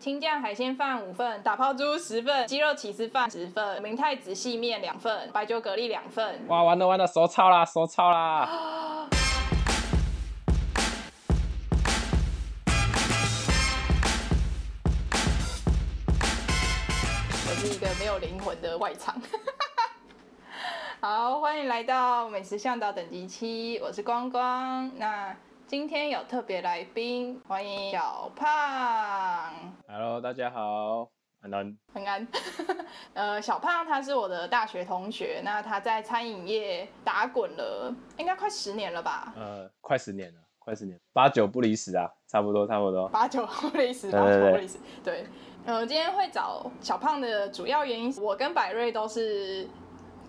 青酱海鲜饭五份，打抛猪十份，鸡肉起司饭十份，明太子细面两份，白酒蛤蜊两份。哇，完了完了，手抄啦，手抄啦！我是一个没有灵魂的外场。好，欢迎来到美食向导等级七，我是光光。那今天有特别来宾，欢迎小胖。Hello，大家好，安安。很安。呃，小胖他是我的大学同学，那他在餐饮业打滚了，应该快十年了吧？呃，快十年了，快十年，八九不离十啊，差不多，差不多。八九不离十，八九不离十。对，呃，今天会找小胖的主要原因，我跟百瑞都是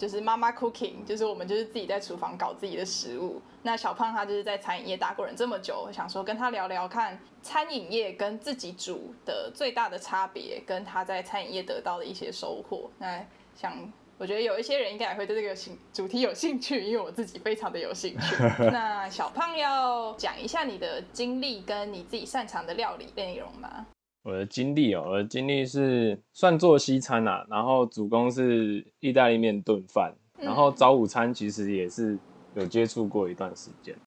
就是妈妈 cooking，就是我们就是自己在厨房搞自己的食物。那小胖他就是在餐饮业打过人这么久，我想说跟他聊聊看餐饮业跟自己煮的最大的差别，跟他在餐饮业得到的一些收获。那想。我觉得有一些人应该也会对这个兴主题有兴趣，因为我自己非常的有兴趣。那小胖要讲一下你的经历跟你自己擅长的料理内容吗？我的经历哦，我的经历是算做西餐啊，然后主攻是意大利面炖饭，然后早午餐其实也是有接触过一段时间，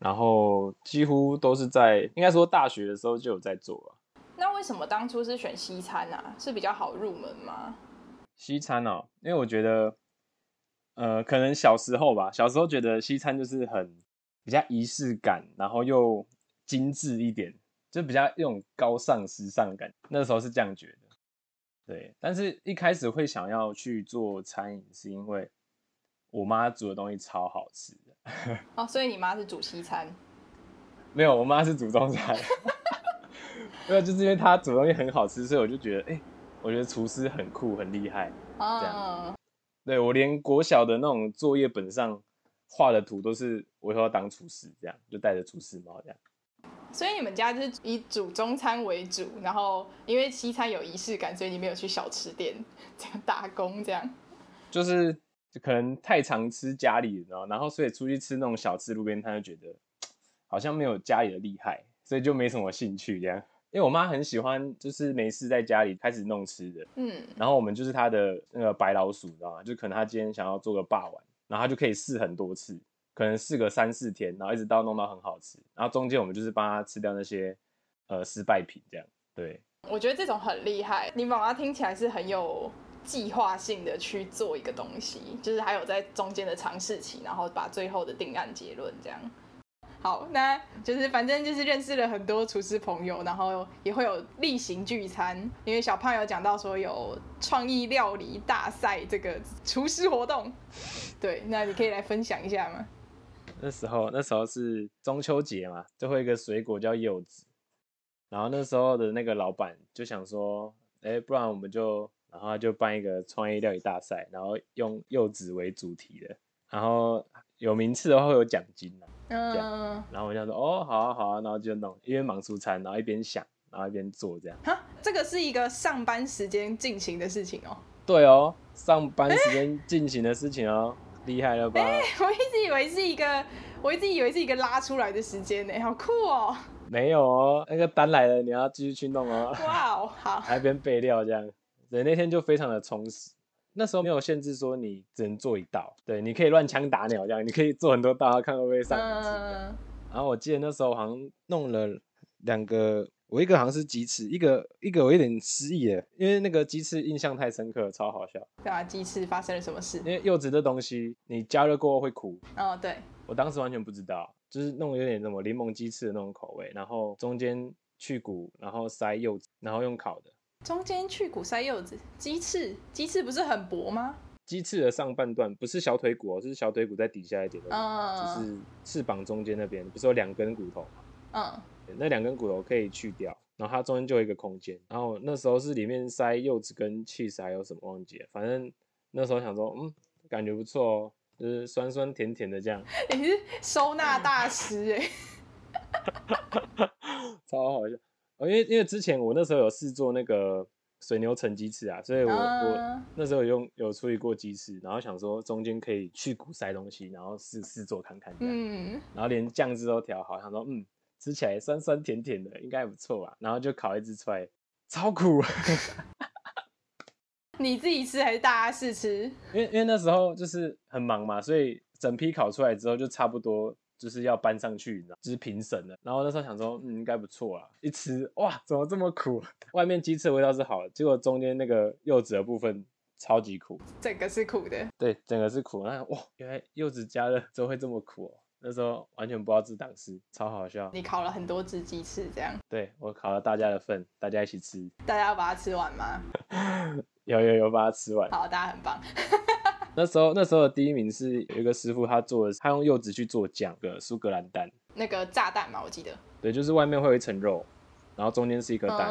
然后几乎都是在应该说大学的时候就有在做了。那为什么当初是选西餐啊？是比较好入门吗？西餐哦，因为我觉得，呃，可能小时候吧，小时候觉得西餐就是很比较仪式感，然后又精致一点，就比较一种高尚时尚的感觉。那时候是这样觉得，对。但是一开始会想要去做餐饮，是因为我妈煮的东西超好吃的。哦，所以你妈是煮西餐，没有，我妈是煮中餐。没有，就是因为她煮的东西很好吃，所以我就觉得，哎、我觉得厨师很酷，很厉害。这样，对我连国小的那种作业本上画的图都是我以后要当厨师，这样就戴着厨师帽这样。所以你们家就是以煮中餐为主，然后因为西餐有仪式感，所以你没有去小吃店这样打工，这样。就是可能太常吃家里，然后然后所以出去吃那种小吃路边摊，就觉得好像没有家里的厉害，所以就没什么兴趣这样。因为我妈很喜欢，就是没事在家里开始弄吃的，嗯，然后我们就是她的那个白老鼠，你知道吗？就可能她今天想要做个霸王，然后她就可以试很多次，可能试个三四天，然后一直到弄到很好吃，然后中间我们就是帮他吃掉那些呃失败品，这样对。我觉得这种很厉害。你妈妈听起来是很有计划性的去做一个东西，就是还有在中间的尝试期，然后把最后的定案结论这样。好，那就是反正就是认识了很多厨师朋友，然后也会有例行聚餐。因为小胖有讲到说有创意料理大赛这个厨师活动，对，那你可以来分享一下吗？那时候那时候是中秋节嘛，就会有一个水果叫柚子，然后那时候的那个老板就想说，哎、不然我们就，然后就办一个创意料理大赛，然后用柚子为主题的，然后有名次的话会有奖金啊嗯，然后我就说，哦，好啊好啊，然后就弄，一边忙出餐，然后一边想，然后一边做这样。哈，这个是一个上班时间进行的事情哦。对哦，上班时间进行的事情哦，厉害了吧？哎我一直以为是一个，我一直以为是一个拉出来的时间呢，好酷哦！没有哦，那个单来了，你要继续去弄哦。哇哦，好，还边备料这样，对，那天就非常的充实。那时候没有限制说你只能做一道，对，你可以乱枪打鸟这样，你可以做很多道，看会不会上。嗯，然后我记得那时候好像弄了两个，我一个好像是鸡翅，一个一个我有点失忆了，因为那个鸡翅印象太深刻，超好笑。对啊，鸡翅发生了什么事因？为柚子这东西你加热过后会苦，哦，对，我当时完全不知道，就是弄有点什么柠檬鸡翅的那种口味，然后中间去骨，然后塞柚子，然后用烤的。中间去骨塞柚子，鸡翅，鸡翅不是很薄吗？鸡翅的上半段不是小腿骨哦，是小腿骨在底下一点的，嗯，就是翅膀中间那边不是有两根骨头吗？嗯，对那两根骨头可以去掉，然后它中间就有一个空间。然后那时候是里面塞柚子跟 cheese 还有什么忘记了，反正那时候想说，嗯，感觉不错哦，就是酸酸甜甜的这样，你是收纳大师哎，超好笑。哦，因为因为之前我那时候有试做那个水牛城鸡翅啊，所以我、我嗯那时候有用有处理过鸡翅，然后想说中间可以去骨塞东西，然后试试做看看这样。嗯，然后连酱汁都调好，想说嗯，吃起来酸酸甜甜的，应该不错吧。然后就烤一只出来，超苦。你自己吃还是大家试吃？因为因为那时候就是很忙嘛，所以整批烤出来之后就差不多就是要搬上去，你知道，就是评审了。然后那时候想说，嗯，应该不错啊。一吃，哇，怎么这么苦？外面鸡翅的味道是好的，结果中间那个柚子的部分超级苦。整个是苦的。对，整个是苦。那哇，原来柚子加热之后会这么苦哦。那时候完全不知道这档事，超好笑。你烤了很多只鸡翅，这样？对，我烤了大家的份，大家一起吃。大家要把它吃完吗？有有有，把它吃完。好，大家很棒。那时候那时候的第一名是有一个师傅，他做的，他用柚子去做酱的苏格兰蛋，那个炸弹嘛，我记得。对，就是外面会有一层肉，然后中间是一个蛋，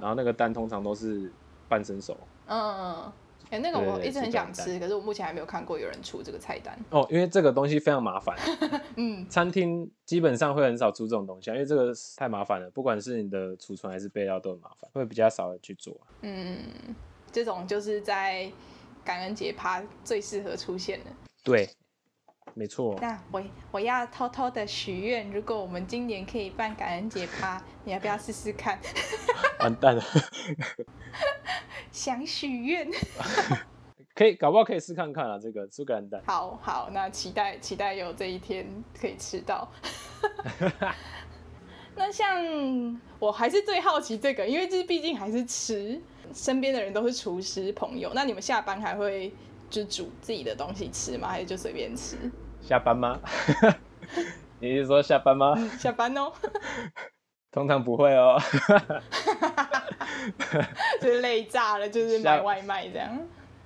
然后那个蛋通常都是半生熟。嗯。哎，那个我一直很想吃，可是我目前还没有看过有人出这个菜单。哦，因为这个东西非常麻烦。嗯，餐厅基本上会很少出这种东西，因为这个太麻烦了，不管是你的储存还是备料都很麻烦，会比较少人去做。嗯，这种就是在感恩节趴最适合出现的。对，没错。那我我要偷偷的许愿，如果我们今年可以办感恩节趴，你要不要试试看？完蛋了。想许愿，可以搞不好可以试看看啊，这个苏格兰蛋。好好，那期待期待有这一天可以吃到。那像我还是最好奇这个，因为这毕竟还是吃，身边的人都是厨师朋友。那你们下班还会就煮自己的东西吃吗？还是就随便吃？下班吗？你是说下班吗？下班哦。通常不会哦。就是累炸了，就是买外卖这样。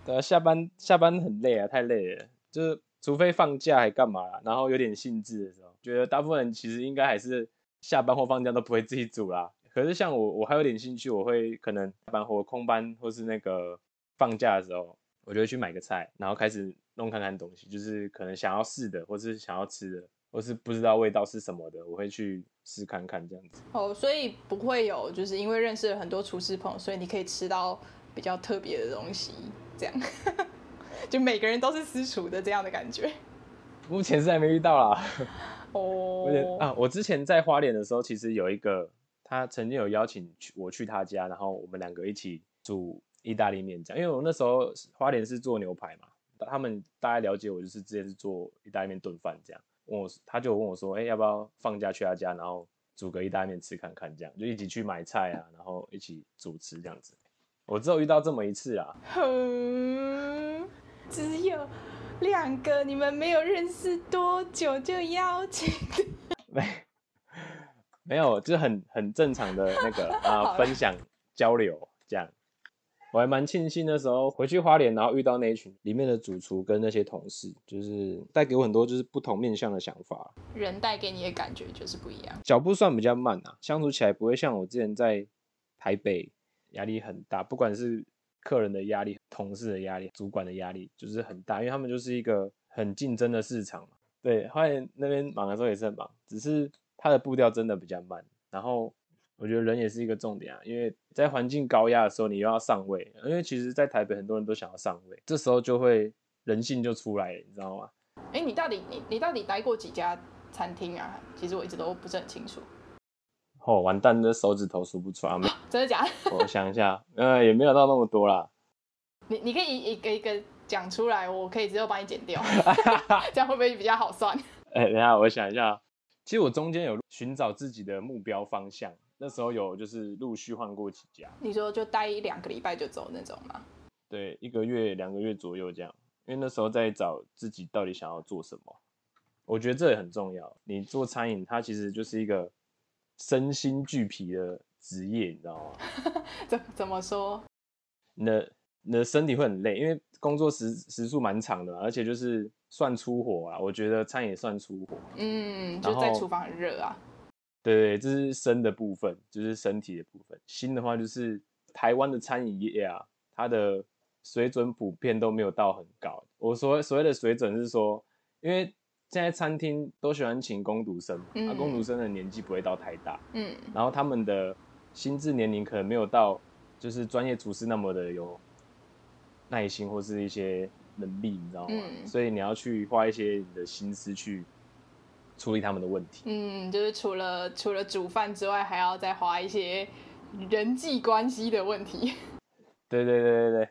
对啊，下班下班很累啊，太累了。就是除非放假还干嘛，然后有点兴致的时候，觉得大部分人其实应该还是下班或放假都不会自己煮啦。可是像我，我还有点兴趣，我会可能下班或空班或是那个放假的时候，我就会去买个菜，然后开始弄看看东西，就是可能想要试的或是想要吃的。或是不知道味道是什么的，我会去试看看这样子。哦，所以不会有，就是因为认识了很多厨师朋友，所以你可以吃到比较特别的东西，这样，就每个人都是私厨的这样的感觉。目前是还没遇到啦。哦。啊，我之前在花莲的时候，其实有一个他曾经有邀请我去他家，然后我们两个一起煮意大利面这样。因为我那时候花莲是做牛排嘛，他们大概了解我，就是之前是做意大利面炖饭这样。问我，他就问我说：“哎，要不要放假去他家，然后煮个意大利面吃看看？这样就一起去买菜啊，然后一起煮吃这样子。”我只有遇到这么一次啊。哼，只有两个，你们没有认识多久就邀请？没，没有，就是很很正常的那个 啊，分享交流这样。我还蛮庆幸那时候回去花莲，然后遇到那一群里面的主厨跟那些同事，就是带给我很多就是不同面向的想法。人带给你的感觉就是不一样，脚步算比较慢啊，相处起来不会像我之前在台北压力很大，不管是客人的压力、同事的压力、主管的压力，就是很大，因为他们就是一个很竞争的市场嘛。对，花莲那边忙的时候也是很忙，只是他的步调真的比较慢，然后。我觉得人也是一个重点啊，因为在环境高压的时候，你又要上位。因为其实，在台北很多人都想要上位，这时候就会人性就出来了，你知道吗？哎，你到底你你到底待过几家餐厅啊？其实我一直都不是很清楚。哦，完蛋，这手指头数不出来。真的假？我想一下，呃，也没有到那么多啦。你你可以一个一个讲出来，我可以直接帮你剪掉，这样会不会比较好算？哎，等下我想一下，其实我中间有寻找自己的目标方向。那时候有就是陆续换过几家，你说就待一两个礼拜就走那种吗？对，一个月两个月左右这样，因为那时候在找自己到底想要做什么，我觉得这也很重要。你做餐饮，它其实就是一个身心俱疲的职业，你知道吗？怎怎么说？你的你的身体会很累，因为工作时时数蛮长的，而且就是算出火啊。我觉得餐饮算出火，嗯，就在厨房很热啊。对，这是身的部分，就是身体的部分。心的话，就是台湾的餐饮业啊，它的水准普遍都没有到很高。我所所谓的水准是说，因为现在餐厅都喜欢请工读生，啊，工读生的年纪不会到太大，嗯，然后他们的心智年龄可能没有到，就是专业厨师那么的有耐心或是一些能力，你知道吗？所以你要去花一些你的心思去。处理他们的问题。嗯，就是除了除了煮饭之外，还要再花一些人际关系的问题。对对对对对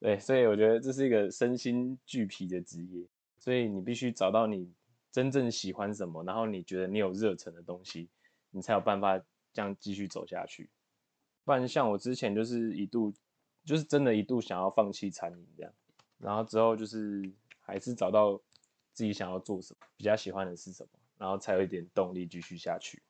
对，所以我觉得这是一个身心俱疲的职业，所以你必须找到你真正喜欢什么，然后你觉得你有热忱的东西，你才有办法这样继续走下去。不然像我之前就是一度，就是真的一度想要放弃餐饮这样，然后之后就是还是找到自己想要做什么，比较喜欢的是什么，然后才有一点动力继续下去。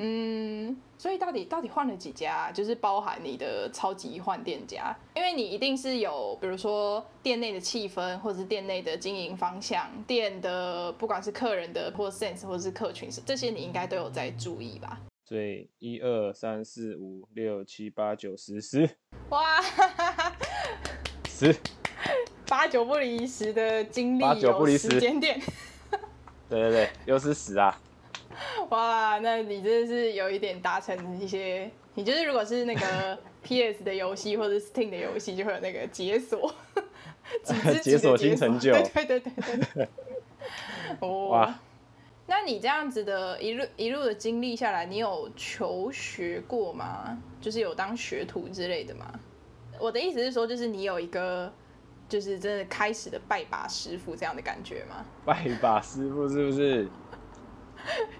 嗯，所以到底到底换了几家，就是包含你的超级换店家，因为你一定是有，比如说店内的气氛，或者是店内的经营方向，店的不管是客人的或 sense，或者是客群，这些你应该都有在注意吧？所以一二三四五六七八九十十，哇，十八九不离十的经历，八九不离十时间点，对对对，又是十啊。哇，那你真的是有一点达成一些，你就是如果是那个 PS 的游戏或者 Steam 的游戏，就会有那个解锁，几只几的解锁新成就对对对对对。哦，哇，那你这样子的一路一路的经历下来，你有求学过吗？就是有当学徒之类的吗？我的意思是说，就是你有一个就是真的开始的拜把师傅这样的感觉吗？拜把师傅是不是？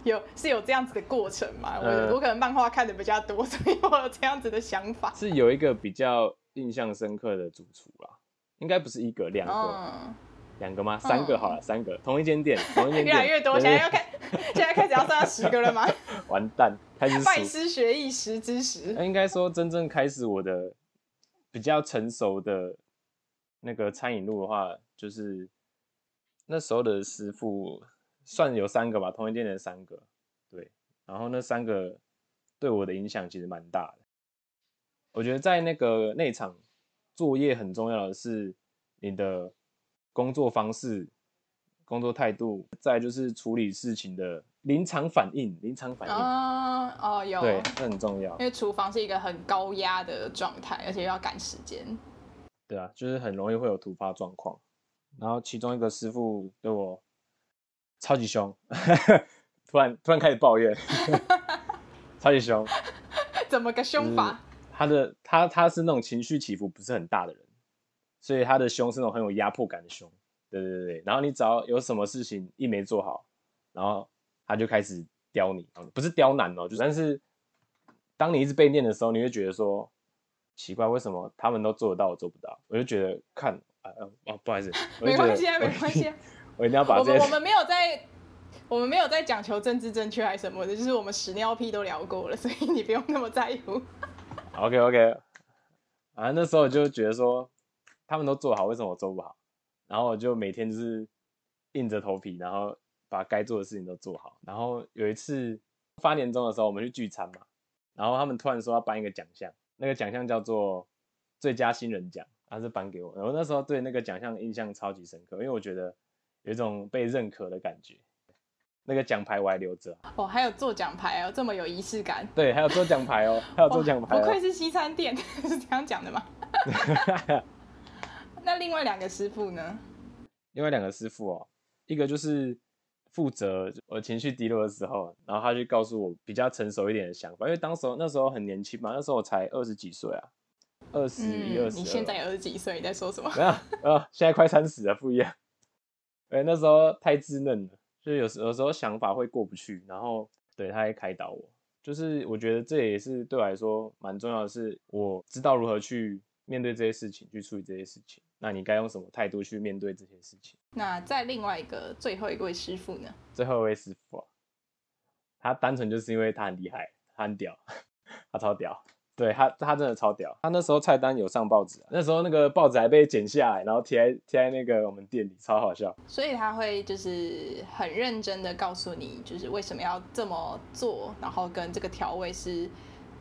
有是有这样子的过程吗？呃我我可能漫画看的比较多，所以我有这样子的想法。是有一个比较印象深刻的主厨啦，应该不是一个，两个，嗯，两个吗？三个好了，三个，同一间店，同一间店，越来越多，对现在要开，现在开始要算到十个了吗？完蛋，开始拜数。师学艺，十之十。那应该说真正开始我的比较成熟的那个餐饮路的话，就是那时候的师傅算有三个吧，同一店的三个，对，然后那三个对我的影响其实蛮大的。我觉得在那个内场作业很重要的是你的工作方式、工作态度，再就是处理事情的临场反应、临场反应，啊哦有，对，这很重要因。为厨房是一个很高压的状态，而且要赶时间。对啊，就是很容易会有突发状况。然后其中一个师傅对我超级凶，突然突然开始抱怨，超级凶。怎么个凶法？他的他他是那种情绪起伏不是很大的人，所以他的凶是那种很有压迫感的凶。对对对对，然后你只要有什么事情一没做好，然后他就开始刁你，不是刁难哦，就但是当你一直被念的时候，你会觉得说奇怪，为什么他们都做得到，我做不到？我就觉得看啊呃哦，不好意思，没关系啊，没关系啊。我一定要把我们我们没有在，我们没有在讲求政治正确还是什么的，就是我们屎尿屁都聊过了，所以你不用那么在乎。OK OK，反正那时候我就觉得说他们都做好，为什么我做不好？然后我就每天就是硬着头皮，然后把该做的事情都做好。然后有一次发年终的时候，我们去聚餐嘛，然后他们突然说要颁一个奖项，那个奖项叫做最佳新人奖，他是颁给我。然后那时候对那个奖项印象超级深刻，因为我觉得有一种被认可的感觉。那个奖牌我还留着，哦，还有做奖牌哦，这么有仪式感。对，还有做奖牌哦，还有做哇奖牌、哦。不愧是西餐店，是这样讲的吗？那另外两个师傅呢？另外两个师傅哦，一个就是负责我情绪低落的时候，然后他就告诉我比较成熟一点的想法，因为当时候那时候很年轻嘛，那时候我才二十几岁啊，二十一、二你现在二十几岁，你在说什么？没有呃，现在快三十了，不一样。哎，那时候太稚嫩了，就是有时有时候想法会过不去，然后对他会开导我，就是我觉得这也是对我来说蛮重要的是，我知道如何去面对这些事情，去处理这些事情。那你该用什么态度去面对这些事情？那在另外一个最后一位师傅呢？最后一位师傅、啊，他单纯就是因为他很厉害，他很屌，他超屌，对他他真的超屌。他那时候菜单有上报纸、啊，那时候那个报纸还被剪下来，然后贴在贴在那个我们店里，超好笑。所以他会就是很认真的告诉你，就是为什么要这么做，然后跟这个调味是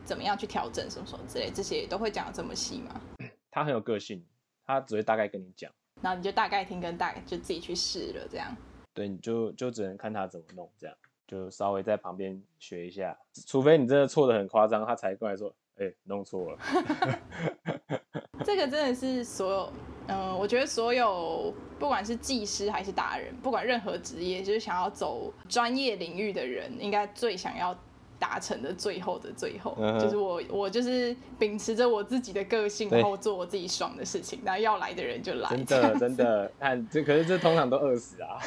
怎么样去调整什么什么之类，这些都会讲的这么细吗？他很有个性，他只会大概跟你讲，然后你就大概听跟大概就自己去试了，这样。对，你就就只能看他怎么弄，这样就稍微在旁边学一下，除非你真的错的很夸张，他才过来说，哎、弄错了。这个真的是所有，嗯、我觉得所有不管是技师还是达人，不管任何职业，就是想要走专业领域的人，应该最想要达成的最后的最后，就是我我就是秉持着我自己的个性，然后做我自己爽的事情，然后要来的人就来，真的真的，看这可是这通常都饿死啊。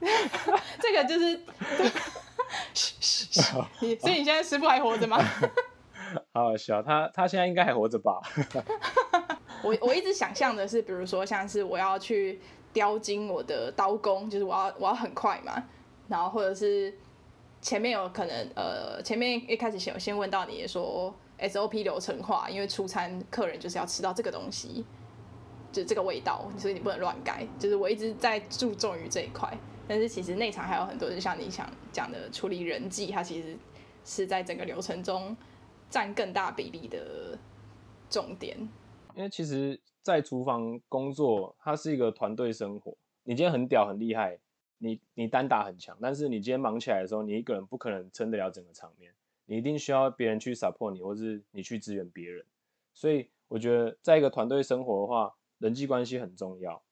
这个就是，所以你现在师傅还活着吗？好好笑，他他现在应该还活着吧？我我一直想象的是，比如说像是我要去雕精我的刀工，就是我要我要很快嘛，然后或者是前面有可能呃前面一开始先有先问到你说 SOP 流程化，因为出餐客人就是要吃到这个东西，就是这个味道，所以你不能乱改。就是我一直在注重于这一块，但是其实内场还有很多，就像你想讲的处理人际，它其实是在整个流程中占更大比例的重点。因为其实，在厨房工作，它是一个团队生活。你今天很屌很厉害，你你单打很强，但是你今天忙起来的时候，你一个人不可能撑得了整个场面，你一定需要别人去 support 你，或是你去支援别人。所以我觉得，在一个团队生活的话，人际关系很重要。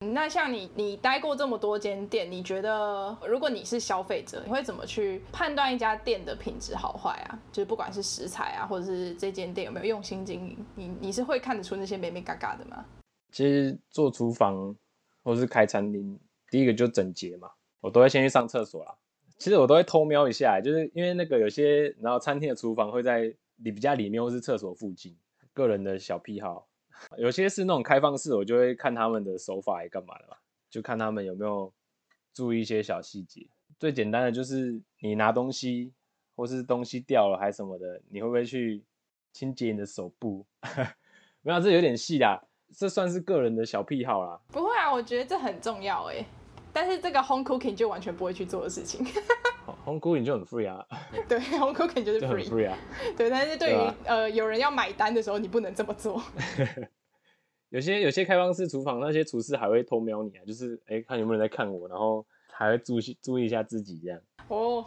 那像你，你待过这么多间店，你觉得如果你是消费者，你会怎么去判断一家店的品质好坏啊？就是不管是食材啊，或者是这间店有没有用心经营，你你是会看得出那些美美嘎嘎的吗？其实做厨房或是开餐厅，第一个就整洁嘛，我都会先去上厕所啦。其实我都会偷瞄一下，就是因为那个有些然后餐厅的厨房会在里比较里面或是厕所附近，个人的小癖好。有些是那种开放式，我就会看他们的手法来干嘛的嘛，就看他们有没有注意一些小细节。最简单的就是你拿东西或是东西掉了还是什么的，你会不会去清洁你的手部？没有，这有点细啦，这算是个人的小癖好啦。不会啊，我觉得这很重要哎。但是这个 home cooking 就完全不会去做的事情。home cooking 就很 free 啊，对，home cooking 就是 free。free 啊。对，但是对于、呃有人要买单的时候，你不能这么做。有些有些开放式厨房那些厨师还会偷瞄你啊，就是哎、看有没有人在看我，然后还会注意注意一下自己这样。哦，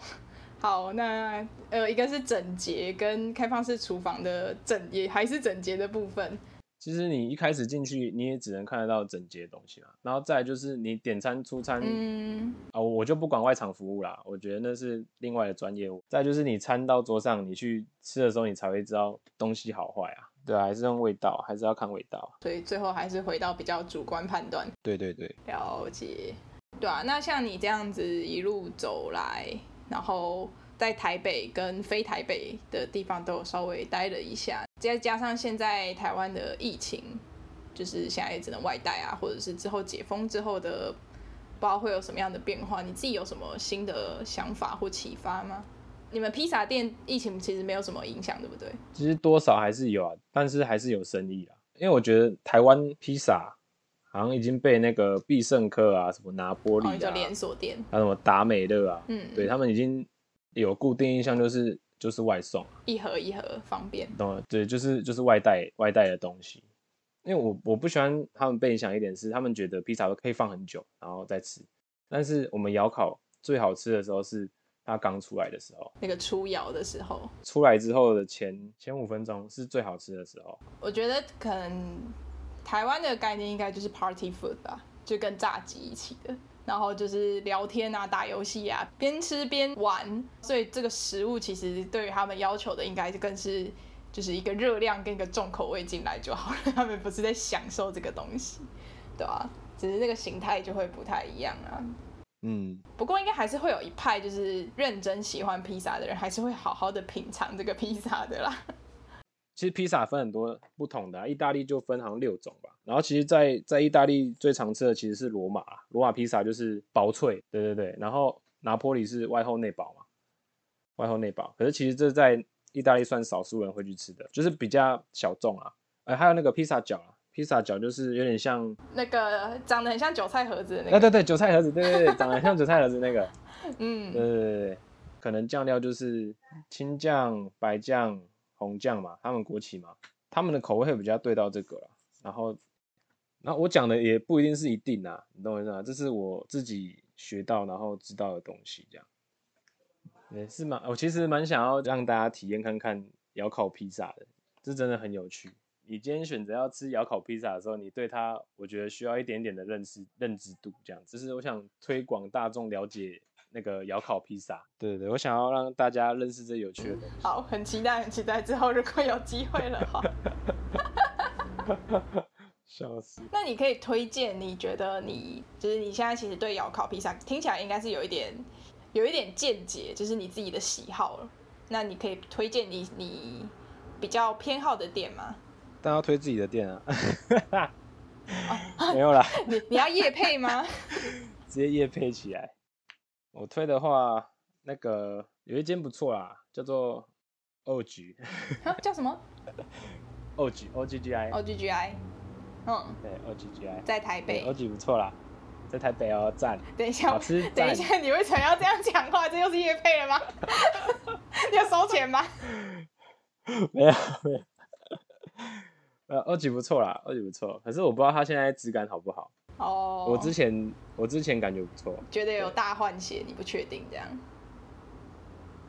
好，那呃，一个是整洁跟开放式厨房的整，也还是整洁的部分。其实你一开始进去，你也只能看得到整洁的东西嘛。然后再来就是你点餐出餐，嗯，啊，我就不管外场服务啦，我觉得那是另外的专业务。再就是你餐到桌上，你去吃的时候，你才会知道东西好坏啊。对啊，还是用味道，还是要看味道。所以最后还是回到比较主观判断。对对对，了解，对啊，那像你这样子一路走来，然后在台北跟非台北的地方都有稍微待了一下，再加上现在台湾的疫情，就是现在也只能外带啊，或者是之后解封之后的，不知道会有什么样的变化，你自己有什么新的想法或启发吗？你们披萨店疫情其实没有什么影响，对不对？其实多少还是有啊，但是还是有生意啊。因为我觉得台湾披萨好像已经被那个必胜客啊、什么拿玻哦，你就里啊、连锁店，还有什么达美乐啊，嗯，对他们已经有固定印象，就是就是外送，一盒一盒方便。懂了？对，就是就是外带外带的东西。因为我我不喜欢他们被影响一点是，他们觉得披萨都可以放很久然后再吃，但是我们窑烤最好吃的时候是它刚出来的时候，那个出窑的时候，出来之后的前前五分钟是最好吃的时候。我觉得可能台湾的概念应该就是 party food 吧，就跟炸鸡一起的，然后就是聊天啊、打游戏啊，边吃边玩，所以这个食物其实对于他们要求的应该更是就是一个热量跟一个重口味进来就好了，他们不是在享受这个东西，对吧、只是那个形态就会不太一样啊。嗯，不过应该还是会有一派就是认真喜欢披萨的人，还是会好好的品尝这个披萨的啦。其实披萨分很多不同的、啊，意大利就分好像六种吧。然后其实在，在意大利最常吃的其实是罗马啊，罗马披萨就是薄脆，对对对。然后拿坡里是外厚内薄嘛，外厚内薄。可是其实这在意大利算少数人会去吃的，就是比较小众啊。呃，还有那个披萨饺啊，披萨饺就是有点像，那个长得很像韭菜盒子的那哎、个，对对，韭菜盒子，对对对，长得像韭菜盒子那个，嗯对，对对对，可能酱料就是青酱、白酱、红酱嘛，他们国旗嘛，他们的口味会比较对到这个啦。然后，然后我讲的也不一定是一定啊，你懂我意思吗？这是我自己学到然后知道的东西，这样也是蛮，我其实蛮想要让大家体验看看窑烤披萨的，这真的很有趣。你今天选择要吃窑烤披萨的时候，你对它，我觉得需要一点点的认识、认知度，这样。只是我想推广大众了解那个窑烤披萨。对对对，我想要让大家认识这有趣的东西。好，很期待，很期待之后如果有机会了哈。笑死！那你可以推荐，你觉得你就是你现在其实对窑烤披萨听起来应该是有一点有一点见解，就是你自己的喜好了。那你可以推荐你你比较偏好的店吗？但要推自己的店啊。没有啦，你你要夜配吗？直接夜配起来。我推的话，那个有一间不错啦，叫做 O G。叫什么？O G O G G I O G G I。嗯，对 O G G I 在台北。O G 不错啦，在台北哦，赞。等一下。等一下，你为什么要这样讲话？这又是夜配了吗？要收钱吗？没有没有。呃，二级不错啦，二级不错，可是我不知道它现在质感好不好。哦。我之前我之前感觉不错。觉得有大换血，你不确定这样？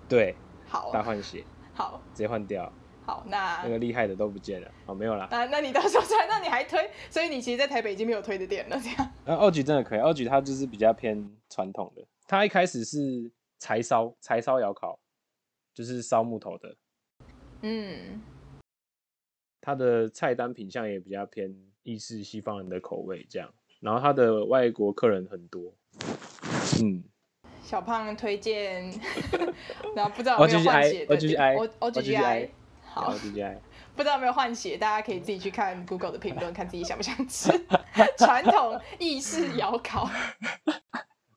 对。好。大换血。好。直接换掉。好，那那个厉害的都不见了。哦，没有啦。那那你到时候再，那你还推？所以你其实，在台北已经没有推的店了，这样。那二级真的可以，二级它就是比较偏传统的。它一开始是柴烧，柴烧窑烤，就是烧木头的。嗯。它的菜单品相也比较偏意式西方人的口味，这样，然后他的外国客人很多，嗯，小胖推荐，然后不知道有没有换血的 O G I O G I 好 O G I 不知道有没有换血，大家可以自己去看 Google 的评论，看自己想不想吃 传统意式窑烤。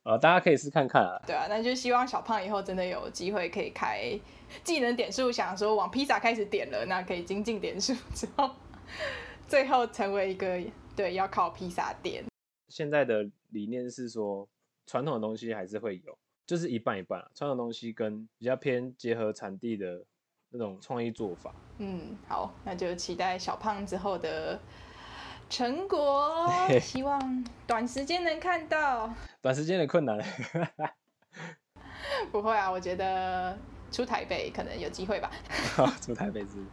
呃，大家可以试看看啊。对啊，那就希望小胖以后真的有机会可以开技能点数，想说往披萨开始点了，那可以精进点数之后，最后成为一个对要靠披萨店。现在的理念是说，传统的东西还是会有，就是一半一半啊，传统东西跟比较偏结合产地的那种创意做法。嗯，好，那就期待小胖之后的。成果，希望短时间能看到。短时间的困难，不会啊，我觉得出台北可能有机会吧。出台北是？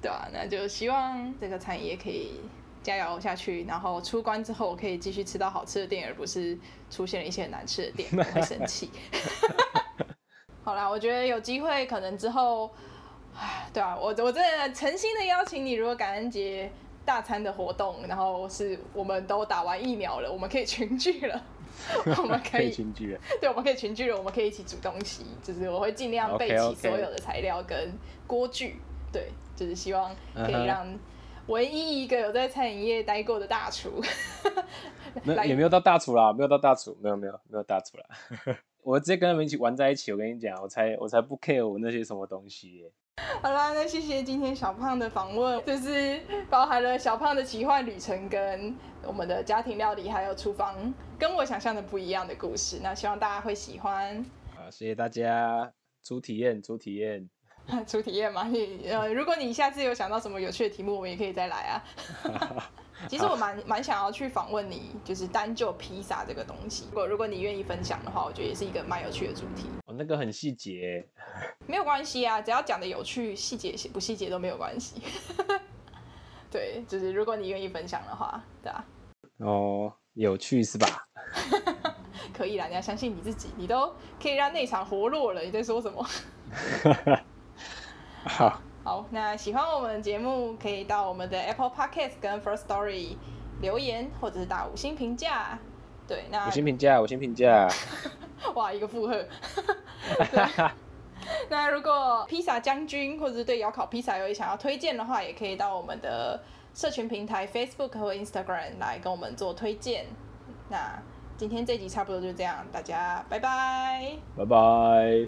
对啊，那就希望这个产业可以加油下去，然后出关之后可以继续吃到好吃的店，而不是出现了一些很难吃的店，会生气。好啦，我觉得有机会，可能之后，对啊，我我真的诚心的邀请你，如果感恩节。大餐的活动，然后是我们都打完疫苗了，我们可以群聚了，我们可以群聚了，对，我们可以群聚了，我们可以一起煮东西，就是我会尽量备齐所有的材料跟锅具，对，就是希望可以让唯一一个有在餐饮业待过的大厨，没也没有到大厨啦，没有到大厨，没有没有没有大厨啦，我直接跟他们一起玩在一起，我跟你讲，我才我才不 care 我那些什么东西。好啦，那谢谢今天小胖的访问，就是包含了小胖的奇幻旅程跟我们的家庭料理，还有厨房跟我想象的不一样的故事。那希望大家会喜欢。好，谢谢大家，初体验，初体验，初体验嘛。你呃，如果你下次有想到什么有趣的题目，我们也可以再来啊。其实我蛮蛮想要去访问你，就是单就披萨这个东西。如果如果你愿意分享的话，我觉得也是一个蛮有趣的主题。哦，那个很细节，没有关系啊，只要讲的有趣，细节不细节都没有关系。对，就是如果你愿意分享的话，对啊。哦，有趣是吧？可以啦，你要相信你自己，你都可以让内场活络了。你在说什么？好。好，那喜欢我们的节目，可以到我们的 Apple Podcast 跟 First Story 留言，或者是打五星评价。对，那五星评价，五星评价。哇，一个附和。那如果披萨将军，或者是对窑烤披萨有想要推荐的话，也可以到我们的社群平台 Facebook 或 Instagram 来跟我们做推荐。那今天这集差不多就这样，大家拜拜。拜拜。